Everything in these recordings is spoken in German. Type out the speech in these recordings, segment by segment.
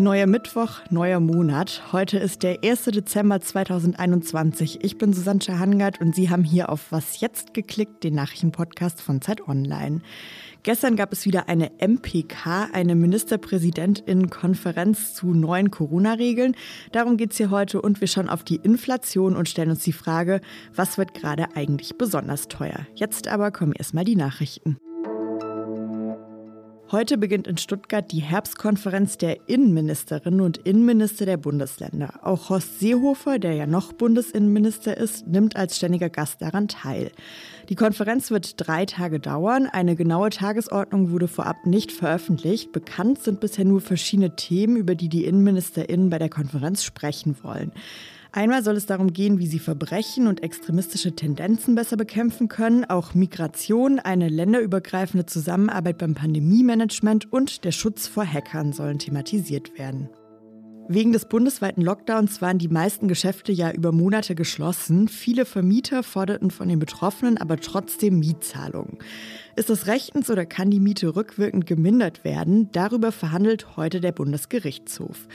Neuer Mittwoch, neuer Monat. Heute ist der 1. Dezember 2021. Ich bin Susanne Hangard und Sie haben hier auf Was jetzt geklickt, den Nachrichtenpodcast von Zeit Online. Gestern gab es wieder eine MPK, eine Ministerpräsidentinnenkonferenz zu neuen Corona-Regeln. Darum geht es hier heute und wir schauen auf die Inflation und stellen uns die Frage, was wird gerade eigentlich besonders teuer? Jetzt aber kommen erstmal die Nachrichten. Heute beginnt in Stuttgart die Herbstkonferenz der Innenministerinnen und Innenminister der Bundesländer. Auch Horst Seehofer, der ja noch Bundesinnenminister ist, nimmt als ständiger Gast daran teil. Die Konferenz wird drei Tage dauern. Eine genaue Tagesordnung wurde vorab nicht veröffentlicht. Bekannt sind bisher nur verschiedene Themen, über die die Innenministerinnen bei der Konferenz sprechen wollen. Einmal soll es darum gehen, wie sie Verbrechen und extremistische Tendenzen besser bekämpfen können, auch Migration, eine länderübergreifende Zusammenarbeit beim Pandemiemanagement und der Schutz vor Hackern sollen thematisiert werden. Wegen des bundesweiten Lockdowns waren die meisten Geschäfte ja über Monate geschlossen. Viele Vermieter forderten von den Betroffenen aber trotzdem Mietzahlungen. Ist das rechtens oder kann die Miete rückwirkend gemindert werden? Darüber verhandelt heute der Bundesgerichtshof.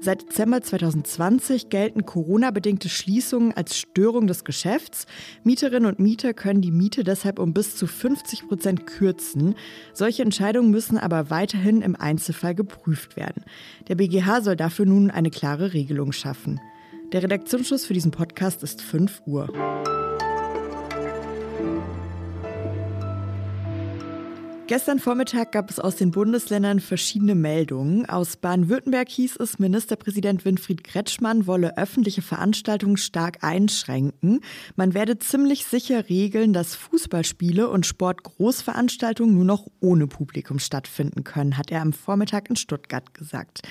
Seit Dezember 2020 gelten Corona-bedingte Schließungen als Störung des Geschäfts. Mieterinnen und Mieter können die Miete deshalb um bis zu 50 Prozent kürzen. Solche Entscheidungen müssen aber weiterhin im Einzelfall geprüft werden. Der BGH soll dafür nun eine klare Regelung schaffen. Der Redaktionsschluss für diesen Podcast ist 5 Uhr. Gestern Vormittag gab es aus den Bundesländern verschiedene Meldungen. Aus Baden-Württemberg hieß es, Ministerpräsident Winfried Kretschmann wolle öffentliche Veranstaltungen stark einschränken. Man werde ziemlich sicher regeln, dass Fußballspiele und Sportgroßveranstaltungen nur noch ohne Publikum stattfinden können, hat er am Vormittag in Stuttgart gesagt.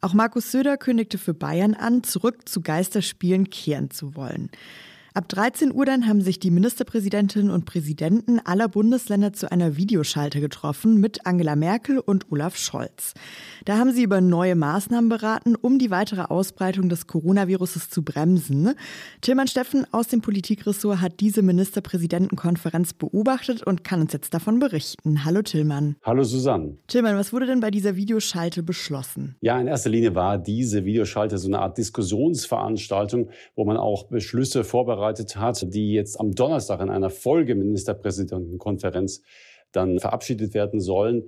Auch Markus Söder kündigte für Bayern an, zurück zu Geisterspielen kehren zu wollen. Ab 13 Uhr dann haben sich die Ministerpräsidentinnen und Präsidenten aller Bundesländer zu einer Videoschalte getroffen mit Angela Merkel und Olaf Scholz. Da haben sie über neue Maßnahmen beraten, um die weitere Ausbreitung des Coronaviruses zu bremsen. Tilman Steffen aus dem Politikressort hat diese Ministerpräsidentenkonferenz beobachtet und kann uns jetzt davon berichten. Hallo Tillmann. Hallo Susanne. Tillmann, was wurde denn bei dieser Videoschalte beschlossen? Ja, in erster Linie war diese Videoschalte so eine Art Diskussionsveranstaltung, wo man auch Beschlüsse vorbereitet vorbereitet hat, die jetzt am Donnerstag in einer Folgeministerpräsidentenkonferenz dann verabschiedet werden sollen.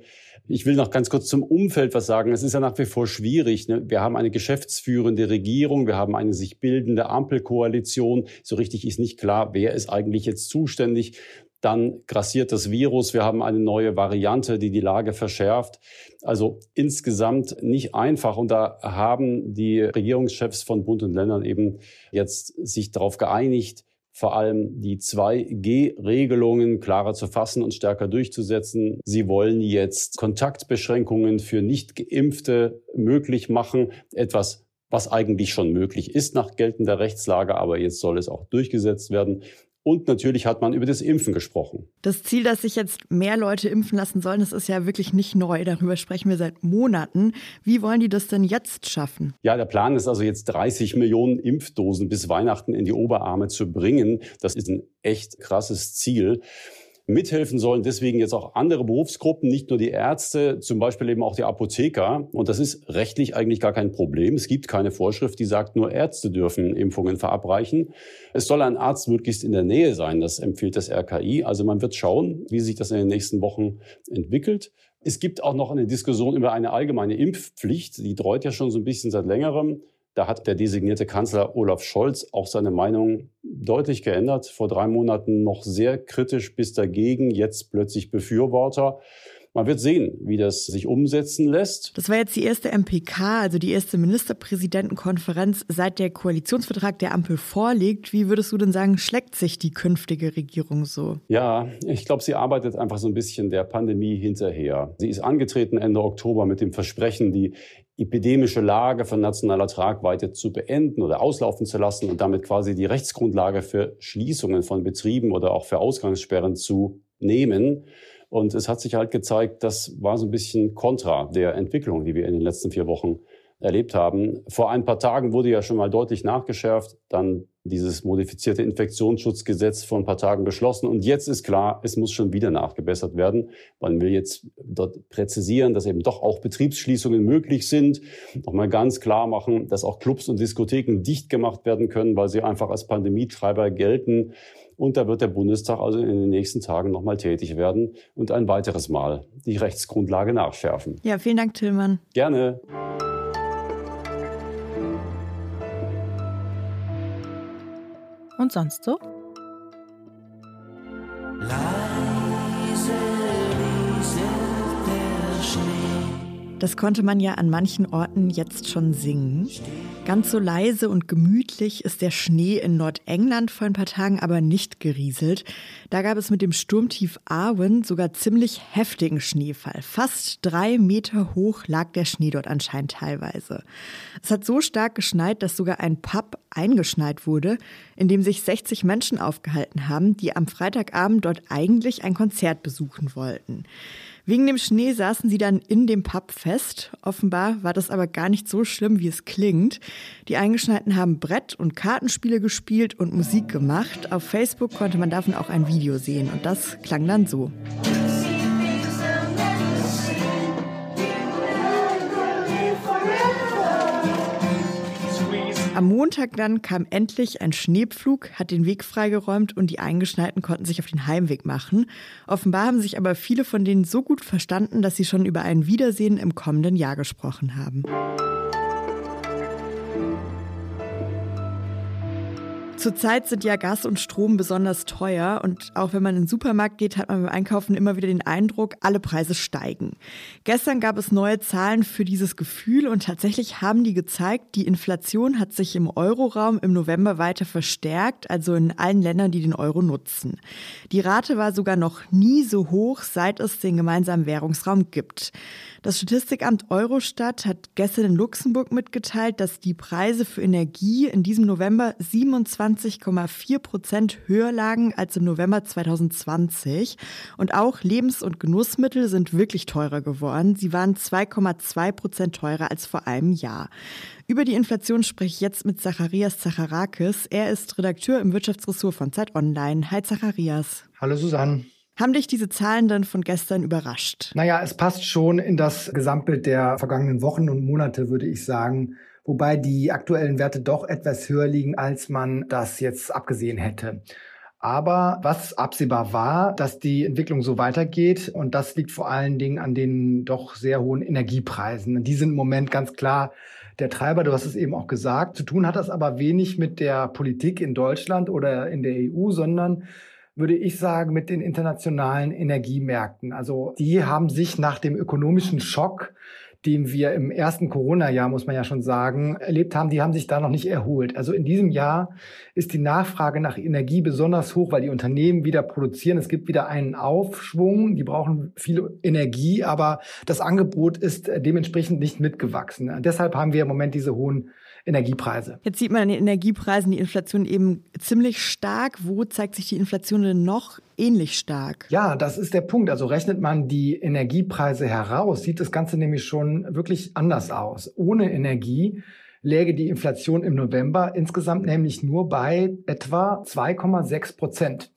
Ich will noch ganz kurz zum Umfeld was sagen. Es ist ja nach wie vor schwierig. Ne? Wir haben eine geschäftsführende Regierung, wir haben eine sich bildende Ampelkoalition. So richtig ist nicht klar, wer ist eigentlich jetzt zuständig. Dann grassiert das Virus. Wir haben eine neue Variante, die die Lage verschärft. Also insgesamt nicht einfach. Und da haben die Regierungschefs von Bund und Ländern eben jetzt sich darauf geeinigt, vor allem die 2G-Regelungen klarer zu fassen und stärker durchzusetzen. Sie wollen jetzt Kontaktbeschränkungen für Nicht-Geimpfte möglich machen. Etwas, was eigentlich schon möglich ist nach geltender Rechtslage, aber jetzt soll es auch durchgesetzt werden. Und natürlich hat man über das Impfen gesprochen. Das Ziel, dass sich jetzt mehr Leute impfen lassen sollen, das ist ja wirklich nicht neu. Darüber sprechen wir seit Monaten. Wie wollen die das denn jetzt schaffen? Ja, der Plan ist also jetzt 30 Millionen Impfdosen bis Weihnachten in die Oberarme zu bringen. Das ist ein echt krasses Ziel. Mithelfen sollen deswegen jetzt auch andere Berufsgruppen, nicht nur die Ärzte, zum Beispiel eben auch die Apotheker. Und das ist rechtlich eigentlich gar kein Problem. Es gibt keine Vorschrift, die sagt, nur Ärzte dürfen Impfungen verabreichen. Es soll ein Arzt möglichst in der Nähe sein, das empfiehlt das RKI. Also man wird schauen, wie sich das in den nächsten Wochen entwickelt. Es gibt auch noch eine Diskussion über eine allgemeine Impfpflicht. Die dreut ja schon so ein bisschen seit längerem. Da hat der designierte Kanzler Olaf Scholz auch seine Meinung deutlich geändert. Vor drei Monaten noch sehr kritisch bis dagegen, jetzt plötzlich Befürworter. Man wird sehen, wie das sich umsetzen lässt. Das war jetzt die erste MPK, also die erste Ministerpräsidentenkonferenz, seit der Koalitionsvertrag der Ampel vorliegt. Wie würdest du denn sagen, schlägt sich die künftige Regierung so? Ja, ich glaube, sie arbeitet einfach so ein bisschen der Pandemie hinterher. Sie ist angetreten Ende Oktober mit dem Versprechen, die epidemische Lage von nationaler Tragweite zu beenden oder auslaufen zu lassen und damit quasi die Rechtsgrundlage für Schließungen von Betrieben oder auch für Ausgangssperren zu nehmen. Und es hat sich halt gezeigt, das war so ein bisschen kontra der Entwicklung, die wir in den letzten vier Wochen erlebt haben. Vor ein paar Tagen wurde ja schon mal deutlich nachgeschärft, dann dieses modifizierte Infektionsschutzgesetz vor ein paar Tagen beschlossen. Und jetzt ist klar, es muss schon wieder nachgebessert werden. Man will jetzt dort präzisieren, dass eben doch auch Betriebsschließungen möglich sind. Nochmal ganz klar machen, dass auch Clubs und Diskotheken dicht gemacht werden können, weil sie einfach als Pandemietreiber gelten. Und da wird der Bundestag also in den nächsten Tagen nochmal tätig werden und ein weiteres Mal die Rechtsgrundlage nachschärfen. Ja, vielen Dank, Tillmann. Gerne. und sonst so? Das konnte man ja an manchen Orten jetzt schon singen. Ganz so leise und gemütlich ist der Schnee in Nordengland vor ein paar Tagen aber nicht gerieselt. Da gab es mit dem Sturmtief Arwen sogar ziemlich heftigen Schneefall. Fast drei Meter hoch lag der Schnee dort anscheinend teilweise. Es hat so stark geschneit, dass sogar ein Pub eingeschneit wurde, in dem sich 60 Menschen aufgehalten haben, die am Freitagabend dort eigentlich ein Konzert besuchen wollten. Wegen dem Schnee saßen sie dann in dem Pub fest. Offenbar war das aber gar nicht so schlimm, wie es klingt. Die Eingeschneiten haben Brett- und Kartenspiele gespielt und Musik gemacht. Auf Facebook konnte man davon auch ein Video sehen und das klang dann so. Am Montag dann kam endlich ein Schneepflug, hat den Weg freigeräumt und die Eingeschneiten konnten sich auf den Heimweg machen. Offenbar haben sich aber viele von denen so gut verstanden, dass sie schon über ein Wiedersehen im kommenden Jahr gesprochen haben. Zurzeit sind ja Gas und Strom besonders teuer und auch wenn man in den Supermarkt geht, hat man beim Einkaufen immer wieder den Eindruck, alle Preise steigen. Gestern gab es neue Zahlen für dieses Gefühl und tatsächlich haben die gezeigt, die Inflation hat sich im Euroraum im November weiter verstärkt, also in allen Ländern, die den Euro nutzen. Die Rate war sogar noch nie so hoch, seit es den gemeinsamen Währungsraum gibt. Das Statistikamt Eurostat hat gestern in Luxemburg mitgeteilt, dass die Preise für Energie in diesem November 27,4 Prozent höher lagen als im November 2020. Und auch Lebens- und Genussmittel sind wirklich teurer geworden. Sie waren 2,2 Prozent teurer als vor einem Jahr. Über die Inflation spreche ich jetzt mit Zacharias Zacharakis. Er ist Redakteur im Wirtschaftsressort von Zeit Online. Hi Zacharias. Hallo Susanne. Haben dich diese Zahlen dann von gestern überrascht? Naja, es passt schon in das Gesamtbild der vergangenen Wochen und Monate, würde ich sagen. Wobei die aktuellen Werte doch etwas höher liegen, als man das jetzt abgesehen hätte. Aber was absehbar war, dass die Entwicklung so weitergeht und das liegt vor allen Dingen an den doch sehr hohen Energiepreisen. Die sind im Moment ganz klar der Treiber, du hast es eben auch gesagt. Zu tun hat das aber wenig mit der Politik in Deutschland oder in der EU, sondern würde ich sagen, mit den internationalen Energiemärkten. Also die haben sich nach dem ökonomischen Schock, den wir im ersten Corona-Jahr, muss man ja schon sagen, erlebt haben, die haben sich da noch nicht erholt. Also in diesem Jahr ist die Nachfrage nach Energie besonders hoch, weil die Unternehmen wieder produzieren. Es gibt wieder einen Aufschwung. Die brauchen viel Energie, aber das Angebot ist dementsprechend nicht mitgewachsen. Deshalb haben wir im Moment diese hohen Energiepreise. Jetzt sieht man an den Energiepreisen die Inflation eben ziemlich stark. Wo zeigt sich die Inflation denn noch ähnlich stark? Ja, das ist der Punkt. Also rechnet man die Energiepreise heraus, sieht das Ganze nämlich schon wirklich anders aus. Ohne Energie läge die Inflation im November insgesamt nämlich nur bei etwa 2,6 Prozent.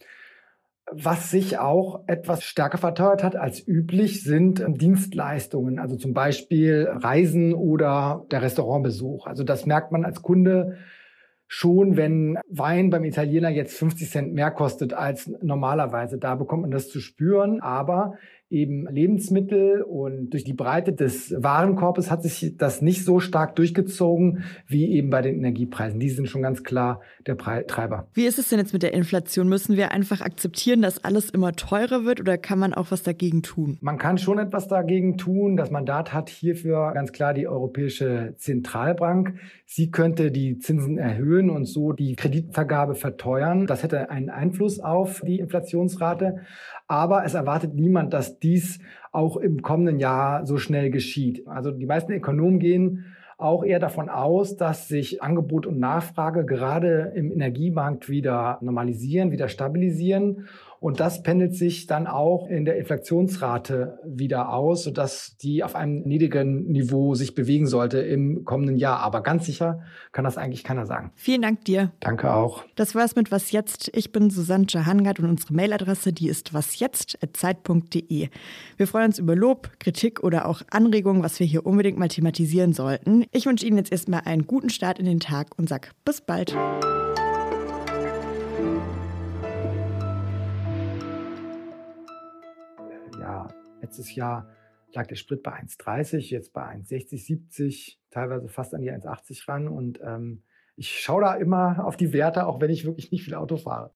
Was sich auch etwas stärker verteuert hat als üblich, sind ähm, Dienstleistungen, also zum Beispiel Reisen oder der Restaurantbesuch. Also das merkt man als Kunde schon, wenn Wein beim Italiener jetzt 50 Cent mehr kostet als normalerweise. Da bekommt man das zu spüren. Aber eben Lebensmittel und durch die Breite des Warenkorbes hat sich das nicht so stark durchgezogen wie eben bei den Energiepreisen. Die sind schon ganz klar der Treiber. Wie ist es denn jetzt mit der Inflation? Müssen wir einfach akzeptieren, dass alles immer teurer wird oder kann man auch was dagegen tun? Man kann schon etwas dagegen tun. Das Mandat hat hierfür ganz klar die Europäische Zentralbank. Sie könnte die Zinsen erhöhen und so die Kreditvergabe verteuern. Das hätte einen Einfluss auf die Inflationsrate. Aber es erwartet niemand, dass dies auch im kommenden Jahr so schnell geschieht. Also die meisten Ökonomen gehen auch eher davon aus, dass sich Angebot und Nachfrage gerade im Energiemarkt wieder normalisieren, wieder stabilisieren Und das pendelt sich dann auch in der Inflationsrate wieder aus, sodass die auf einem niedrigen Niveau sich bewegen sollte im kommenden Jahr. Aber ganz sicher kann das eigentlich keiner sagen. Vielen Dank dir. Danke auch. Das war's mit Was Jetzt. Ich bin Susanne Jahangard und unsere Mailadresse, die ist wasjetzt.zeit.de. Wir freuen uns über Lob, Kritik oder auch Anregungen, was wir hier unbedingt mal thematisieren sollten. Ich wünsche Ihnen jetzt erstmal einen guten Start in den Tag und sag bis bald. Letztes Jahr lag der Sprit bei 1,30, jetzt bei 1,60, 70, teilweise fast an die 1,80 ran. Und ähm, ich schaue da immer auf die Werte, auch wenn ich wirklich nicht viel Auto fahre.